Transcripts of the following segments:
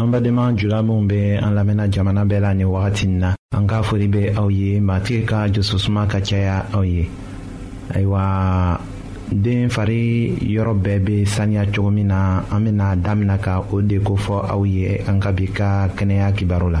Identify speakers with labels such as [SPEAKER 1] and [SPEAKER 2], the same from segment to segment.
[SPEAKER 1] an
[SPEAKER 2] badenma jula minw be an lamɛnna jamana bɛɛ la ni wagati na an k'a fori be aw ye matigi ka jososuma ka caya aw ye ayiwa den fari yɔrɔ bɛɛ be saniya cogo min na an bena damina ka o de kofɔ aw ye an ka bi ka kɛnɛya kibaro la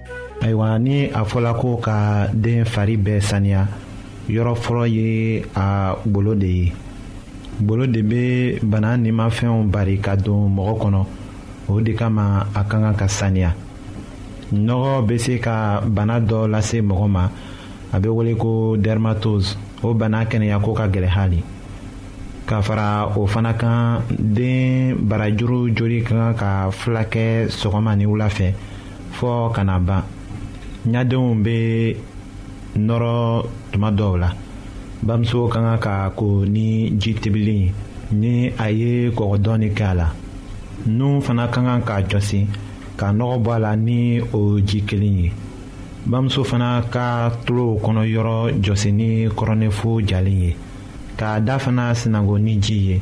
[SPEAKER 2] ayiwa ni a fɔla ko ka den fari bɛɛ saniya yɔrɔ fɔlɔ ye a golo de ye golo de bɛ bana nimafɛnw bari ka don mɔgɔ kɔnɔ o de kama a ka kan ka saniya nɔgɔ bɛ se ka bana dɔ lase mɔgɔ ma a bɛ wele ko dermatose o bana kɛnɛyako ka gɛlɛn hali ka fara o fana kan den barajuru joli ka kan ka fila kɛ sɔgɔma ni wula fɛ fɔɔ ka na ban ɲadenw bɛ nɔrɔ tuma dɔw la bamuso ka kan ka ko ni ji tebili ni a ye kɔgɔ dɔɔni kɛ a la nun fana ka kan k'a jɔsi ka nɔgɔ bɔ a la ni o ji kelen ye bamuso fana ka tulow kɔnɔ yɔrɔ jɔsi ni kɔrɔnɛfo jalen ye k'a da fana sinango ni ji ye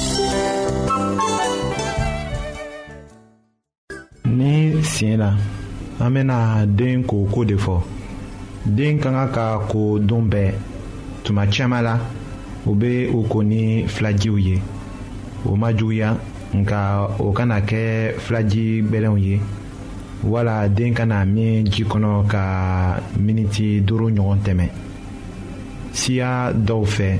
[SPEAKER 2] ni sen na an bɛna den ko ko de fɔ den ka kan ka ko don bɛɛ tuma caman la u bɛ u ko ni filajiw ye o ma juguya nka o kana kɛ filaji gbɛlɛnw ye wala den kana min ji kɔnɔ ka miniti duuru ɲɔgɔn tɛmɛ siya dɔw fɛ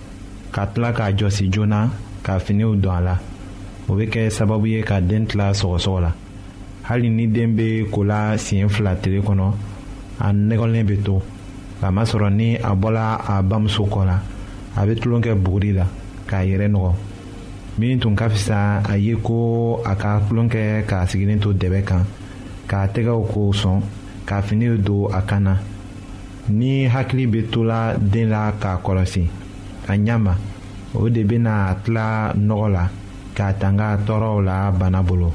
[SPEAKER 2] ka tila k'a jɔsi joona ka finiw don a la o bɛ kɛ sababu ye ka den tila sɔgɔsɔgɔ la hali ni den bɛ kola siɲɛ fila tile kɔnɔ a nɛgɛlen bɛ to k'a masɔrɔ ni a bɔla a bamuso kɔ la a bɛ tulon kɛ buguri la k'a yɛrɛ nɔgɔ min tun ka fisa a ye ko a ka tulon kɛ k'a sigilen to dɛbɛ kan k'a tɛgɛw ko sɔn k'a finiw don a kan na ni hakili bɛ tola den la k'a kɔlɔsi a ɲɛ ma o de bɛna a tila nɔgɔ la k'a tanga tɔɔrɔw la bana bolo.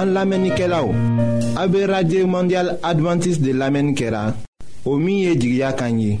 [SPEAKER 1] an lamɛnnikɛlaw a bɛ radio mondial adventiste de lamɛnni kɛra o min ye jigiya kan ye.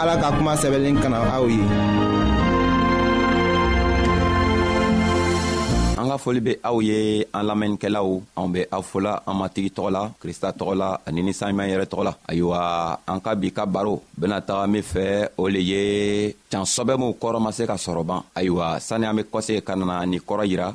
[SPEAKER 1] ala ka kuma sɛbɛnlen kana aw ye
[SPEAKER 3] an ka foli be aw ye an lamɛnnikɛlaw anw be aw fola an matigi tɔgɔ la krista tɔgɔ la ani ni saɲuman yɛrɛ tɔgɔ la ayiwa an ka bi ka baro bena taga min fɛ o le ye can sɔbɛ minw kɔrɔ ma se ka sɔrɔ ban ayiwa sanni an be kɔse ka nana ni kɔrɔ yira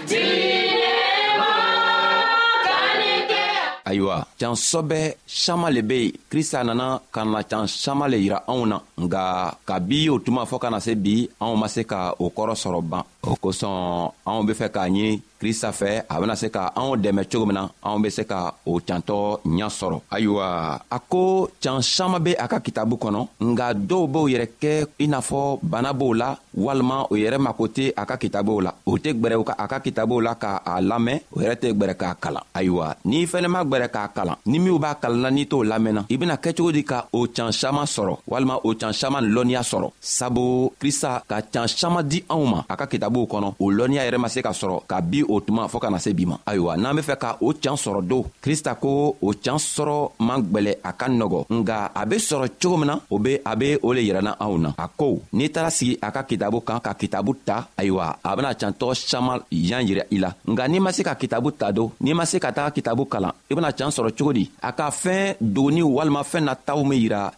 [SPEAKER 3] ayiwa can sɔbɛ saman le be yen krista nana ka na can saman le yira anw na nga kabi o tuma fɔɔ ka na se bi anw ma se ka o kɔrɔ sɔrɔ ban o kosɔn anw be fɛ k'a ɲini krista fɛ a bena se ka anw dɛmɛ cogo min na anw be se ka o cantɔ ɲa sɔrɔ ayiwa a ko can saman be a ka kitabu kɔnɔ nga dɔw b'o yɛrɛ kɛ i n'a fɔ bana b'o la walima o yɛrɛ mako tɛ a ka kitabow la o tɛ gwɛrɛ ka a ka kitabow la ka a lamɛn o yɛrɛ tɛ gwɛrɛ k'a kalan ayiwa n'i fɛnɛ ma gwɛrɛ k'a kalan ni minw b'a kalanna n'i t'o lamɛnna i bena kɛ cogo di ka o can saman sɔrɔ walima o can saman lɔnniya sɔrɔ sabu krista ka can saman di anw ma a ka kitabow kɔnɔ o lɔnniya yɛrɛ ma se ka sɔrɔ ka bi o tuma fɔɔ ka na se bi ma ayiwa n'an be fɛ ka o can sɔrɔ don krista ko o can sɔrɔ man gwɛlɛ a ka nɔgɔ nga a be sɔrɔ cogo min na o be a be o le yirana anw na a ko n'i taara sigi a ka kitabu kan ka kitabu ta ayiwa a bena can tɔgɔ saman yan yira i la nga n'i ma se ka kitabu ta don n'i ma se ka taga kitabu kalan i bena can sɔrɔ cogo di a ka fɛɛn dogoni walima fɛɛn na taw min yira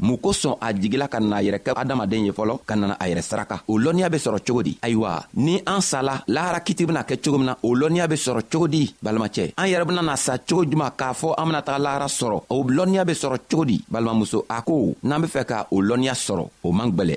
[SPEAKER 3] mun kosɔn a jigila ka na yɛrɛ kɛ adamaden ye fɔlɔ ka nana a yɛrɛ saraka o lɔnniya be sɔrɔ cogo di ayiwa ni an sala lahara kiti bena kɛ cogo min na o lɔnniya be sɔrɔ cogo di balimacɛ an yɛrɛ benana sa cogo juman k'a fɔ an bena taga lahara sɔrɔ o lɔnniya be sɔrɔ cogo di balimamuso a ko n'an be fɛ ka o lɔnniya sɔrɔ o man gwɛlɛ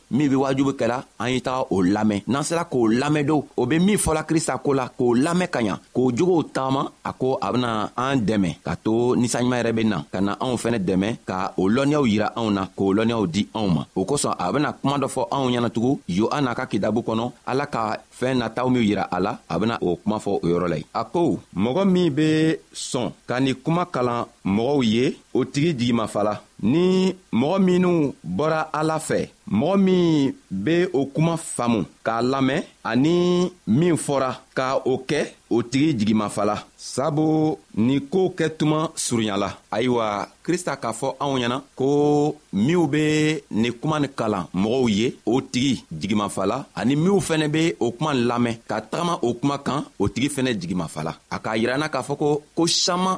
[SPEAKER 3] min be wajubu kɛla an ye taga o lamɛn n'an sera k'o lamɛn do o be min fɔla krista ko la k'o lamɛn ka ɲa k'o jogow taama a ko a bena an dɛmɛ ka to ninsanɲuman yɛrɛ be na ka na anw fɛnɛ dɛmɛ ka o lɔnniyaw yira anw na k'o lɔnniyaw di anw ma o kosɔn a bena kuma dɔ fɔ anw ɲɛnatugun yohana ka kidabu kɔnɔ ala ka fɛɛn nataw min yira a la a bena o kuma fɔ o yɔrɔ la ye a ko mɔgɔ min be sɔn ka ni kuma kalan mɔgɔw ye o tigi jigimafala ni mɔgɔ minw bɔra ala fɛ mɔgɔ min be o kuma faamu k'a lamɛn ani min fɔra ka o kɛ o tigi jigimafala sabu ni koo kɛ tuma surunyala ayiwa krista k'a fɔ anw ɲɛna ko minw be ni kuma ni kalan mɔgɔw ye o tigi jigimafala ani minw fɛnɛ be o kuma lamɛn ka tagama o kuma kan o tigi fɛnɛ jigimafala a k'a yiranna k'a fɔ ko ko saman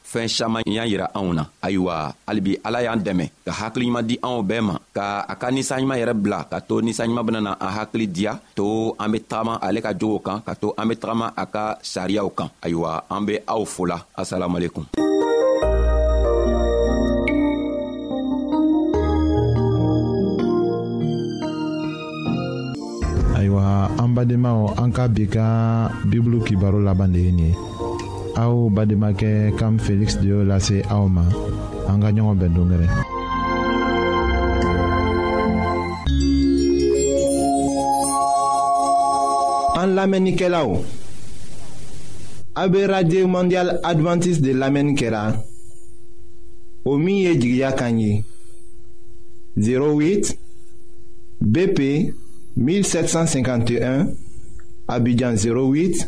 [SPEAKER 3] fɛɛn saman y'a yira anw na ayiwa halibi ala y'an dɛmɛ ka hakiliɲuman di anw bɛɛ ma ka a ka ninsanɲuman yɛrɛ bila ka to ninsanɲuman benana an hakili diya to an be tagama ale ka jogow kan ka to an be tagama a ka sariyaw kan ayiwa an be aw fola asalamualekum
[SPEAKER 2] ayiwa an badenmaw an ka bi ka bibulu kibaro laban de ye nin ye aw bademakɛ kam feliksi de y'o lase aw ma an ka ɲɔgɔn bɛn dongɛrɛ
[SPEAKER 1] an lamɛnnikɛlaw a be radio mondial adventiste de lamɛnni kɛra o min ye jigiya kan ye 08 BP 1751 Abidjan 08